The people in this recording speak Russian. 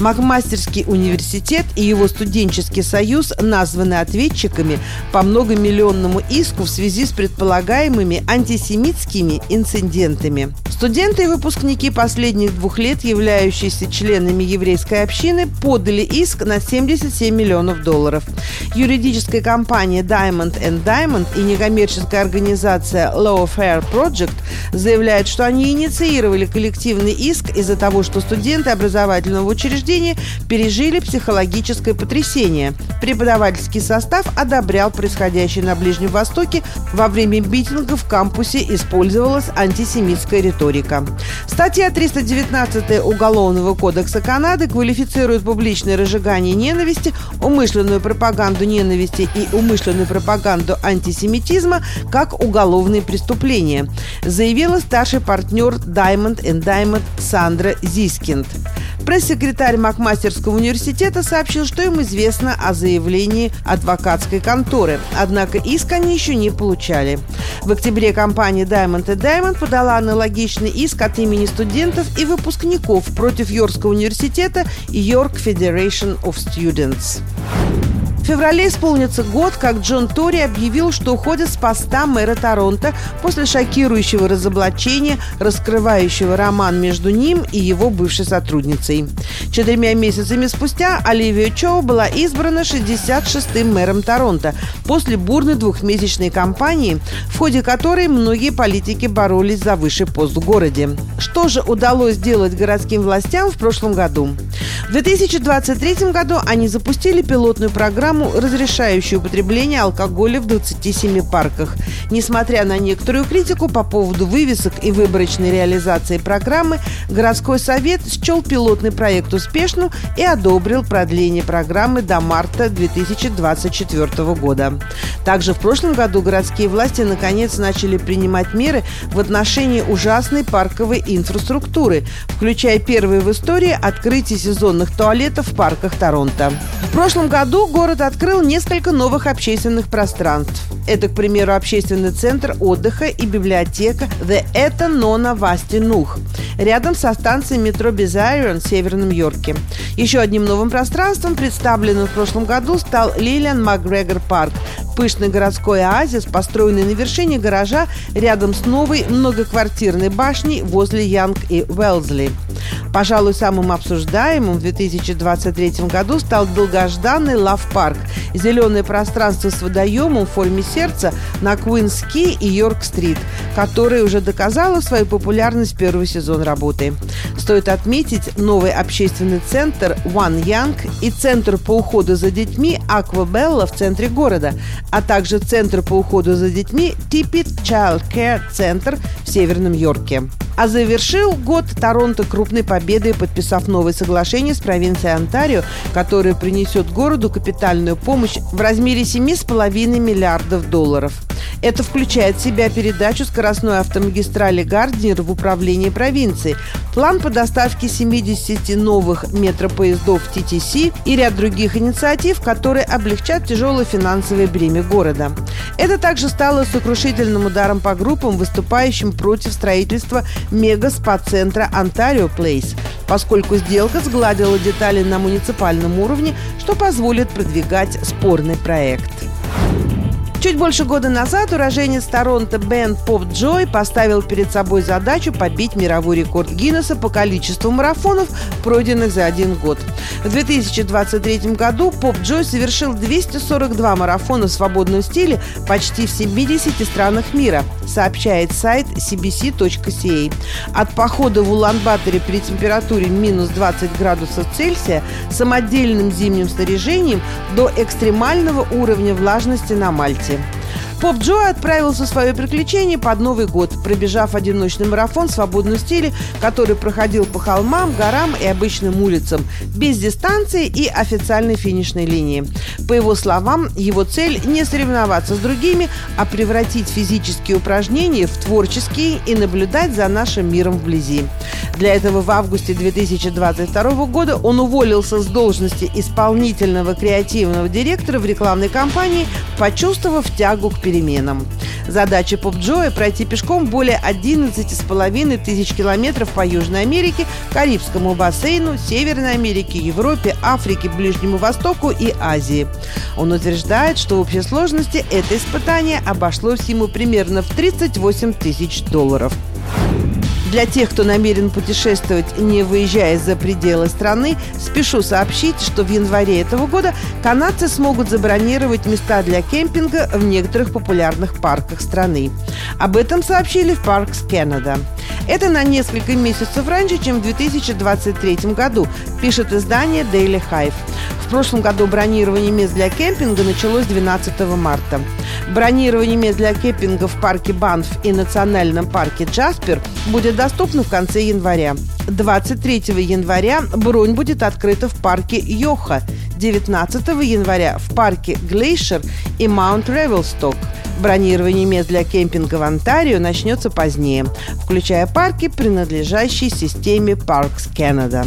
Макмастерский университет и его студенческий союз названы ответчиками по многомиллионному иску в связи с предполагаемыми антисемитскими инцидентами. Студенты и выпускники последних двух лет, являющиеся членами еврейской общины, подали иск на 77 миллионов долларов. Юридическая компания Diamond Diamond и некоммерческая организация Lawfare Project заявляют, что они инициировали коллективный иск из-за того, что студенты образовательного учреждения пережили психологическое потрясение. Преподавательский состав одобрял происходящее на Ближнем Востоке. Во время митинга в кампусе использовалась антисемитская риторика. Статья 319 Уголовного кодекса Канады квалифицирует публичное разжигание ненависти, умышленную пропаганду ненависти и умышленную пропаганду антисемитизма как уголовные преступления, заявила старший партнер Diamond Diamond Сандра Зискинд. Пресс-секретарь Макмастерского университета сообщил, что им известно о заявлении адвокатской конторы, однако иск они еще не получали. В октябре компания Diamond Diamond подала аналогичный иск от имени студентов и выпускников против Йоркского университета и York Federation of Students. В феврале исполнится год, как Джон Тори объявил, что уходит с поста мэра Торонто после шокирующего разоблачения, раскрывающего роман между ним и его бывшей сотрудницей. Четырьмя месяцами спустя Оливия Чоу была избрана 66-м мэром Торонто после бурной двухмесячной кампании, в ходе которой многие политики боролись за высший пост в городе. Что же удалось сделать городским властям в прошлом году? В 2023 году они запустили пилотную программу, разрешающую употребление алкоголя в 27 парках. Несмотря на некоторую критику по поводу вывесок и выборочной реализации программы, городской совет счел пилотный проект успешным и одобрил продление программы до марта 2024 года. Также в прошлом году городские власти наконец начали принимать меры в отношении ужасной парковой инфраструктуры, включая первые в истории открытие сезона инновационных туалетов в парках Торонто. В прошлом году город открыл несколько новых общественных пространств. Это, к примеру, общественный центр отдыха и библиотека The Eta Nona Nuh рядом со станцией метро Безайрон в Северном Йорке. Еще одним новым пространством, представленным в прошлом году, стал Лилиан Макгрегор Парк, пышный городской оазис, построенный на вершине гаража рядом с новой многоквартирной башней возле Янг и Уэлзли. Пожалуй, самым обсуждаемым в 2023 году стал долгожданный Лав-парк – зеленое пространство с водоемом в форме сердца на Куинс-Ки и Йорк-стрит, которое уже доказало свою популярность первый сезон работы. Стоит отметить новый общественный центр One Young и центр по уходу за детьми Аквабелла в центре города, а также центр по уходу за детьми Tippit Child Care Center в Северном Йорке. А завершил год Торонто крупной победой, подписав новое соглашение с провинцией Онтарио, которое принесет городу капитальную помощь в размере 7,5 миллиардов долларов. Это включает в себя передачу скоростной автомагистрали Гарднер в управление провинции, план по доставке 70 новых метропоездов TTC и ряд других инициатив, которые облегчат тяжелое финансовое бремя города. Это также стало сокрушительным ударом по группам, выступающим против строительства мега-спа-центра Ontario Place, поскольку сделка сгладила детали на муниципальном уровне, что позволит продвигать спорный проект. Чуть больше года назад уроженец Торонто Бен Поп Джой поставил перед собой задачу побить мировой рекорд Гиннесса по количеству марафонов, пройденных за один год. В 2023 году Поп Джой совершил 242 марафона в свободном стиле почти в 70 странах мира, сообщает сайт cbc.ca. От похода в Улан-Баторе при температуре минус 20 градусов Цельсия самодельным зимним снаряжением до экстремального уровня влажности на Мальте. Поп Джо отправился в свое приключение под Новый год, пробежав одиночный марафон в свободном стиле, который проходил по холмам, горам и обычным улицам, без дистанции и официальной финишной линии. По его словам, его цель не соревноваться с другими, а превратить физические упражнения в творческие и наблюдать за нашим миром вблизи. Для этого в августе 2022 года он уволился с должности исполнительного креативного директора в рекламной кампании, почувствовав тягу к переменам. Задача Поп пройти пешком более 11,5 тысяч километров по Южной Америке, Карибскому бассейну, Северной Америке, Европе, Африке, Ближнему Востоку и Азии. Он утверждает, что в общей сложности это испытание обошлось ему примерно в 38 тысяч долларов. Для тех, кто намерен путешествовать, не выезжая за пределы страны, спешу сообщить, что в январе этого года канадцы смогут забронировать места для кемпинга в некоторых популярных парках страны. Об этом сообщили в Parks Canada. Это на несколько месяцев раньше, чем в 2023 году, пишет издание Daily Hive. В прошлом году бронирование мест для кемпинга началось 12 марта. Бронирование мест для кемпинга в парке Банф и национальном парке Джаспер будет доступно в конце января. 23 января бронь будет открыта в парке Йохо, 19 января в парке Глейшер и Маунт Ревелсток. Бронирование мест для кемпинга в Онтарио начнется позднее, включая парки, принадлежащие системе Parks Canada.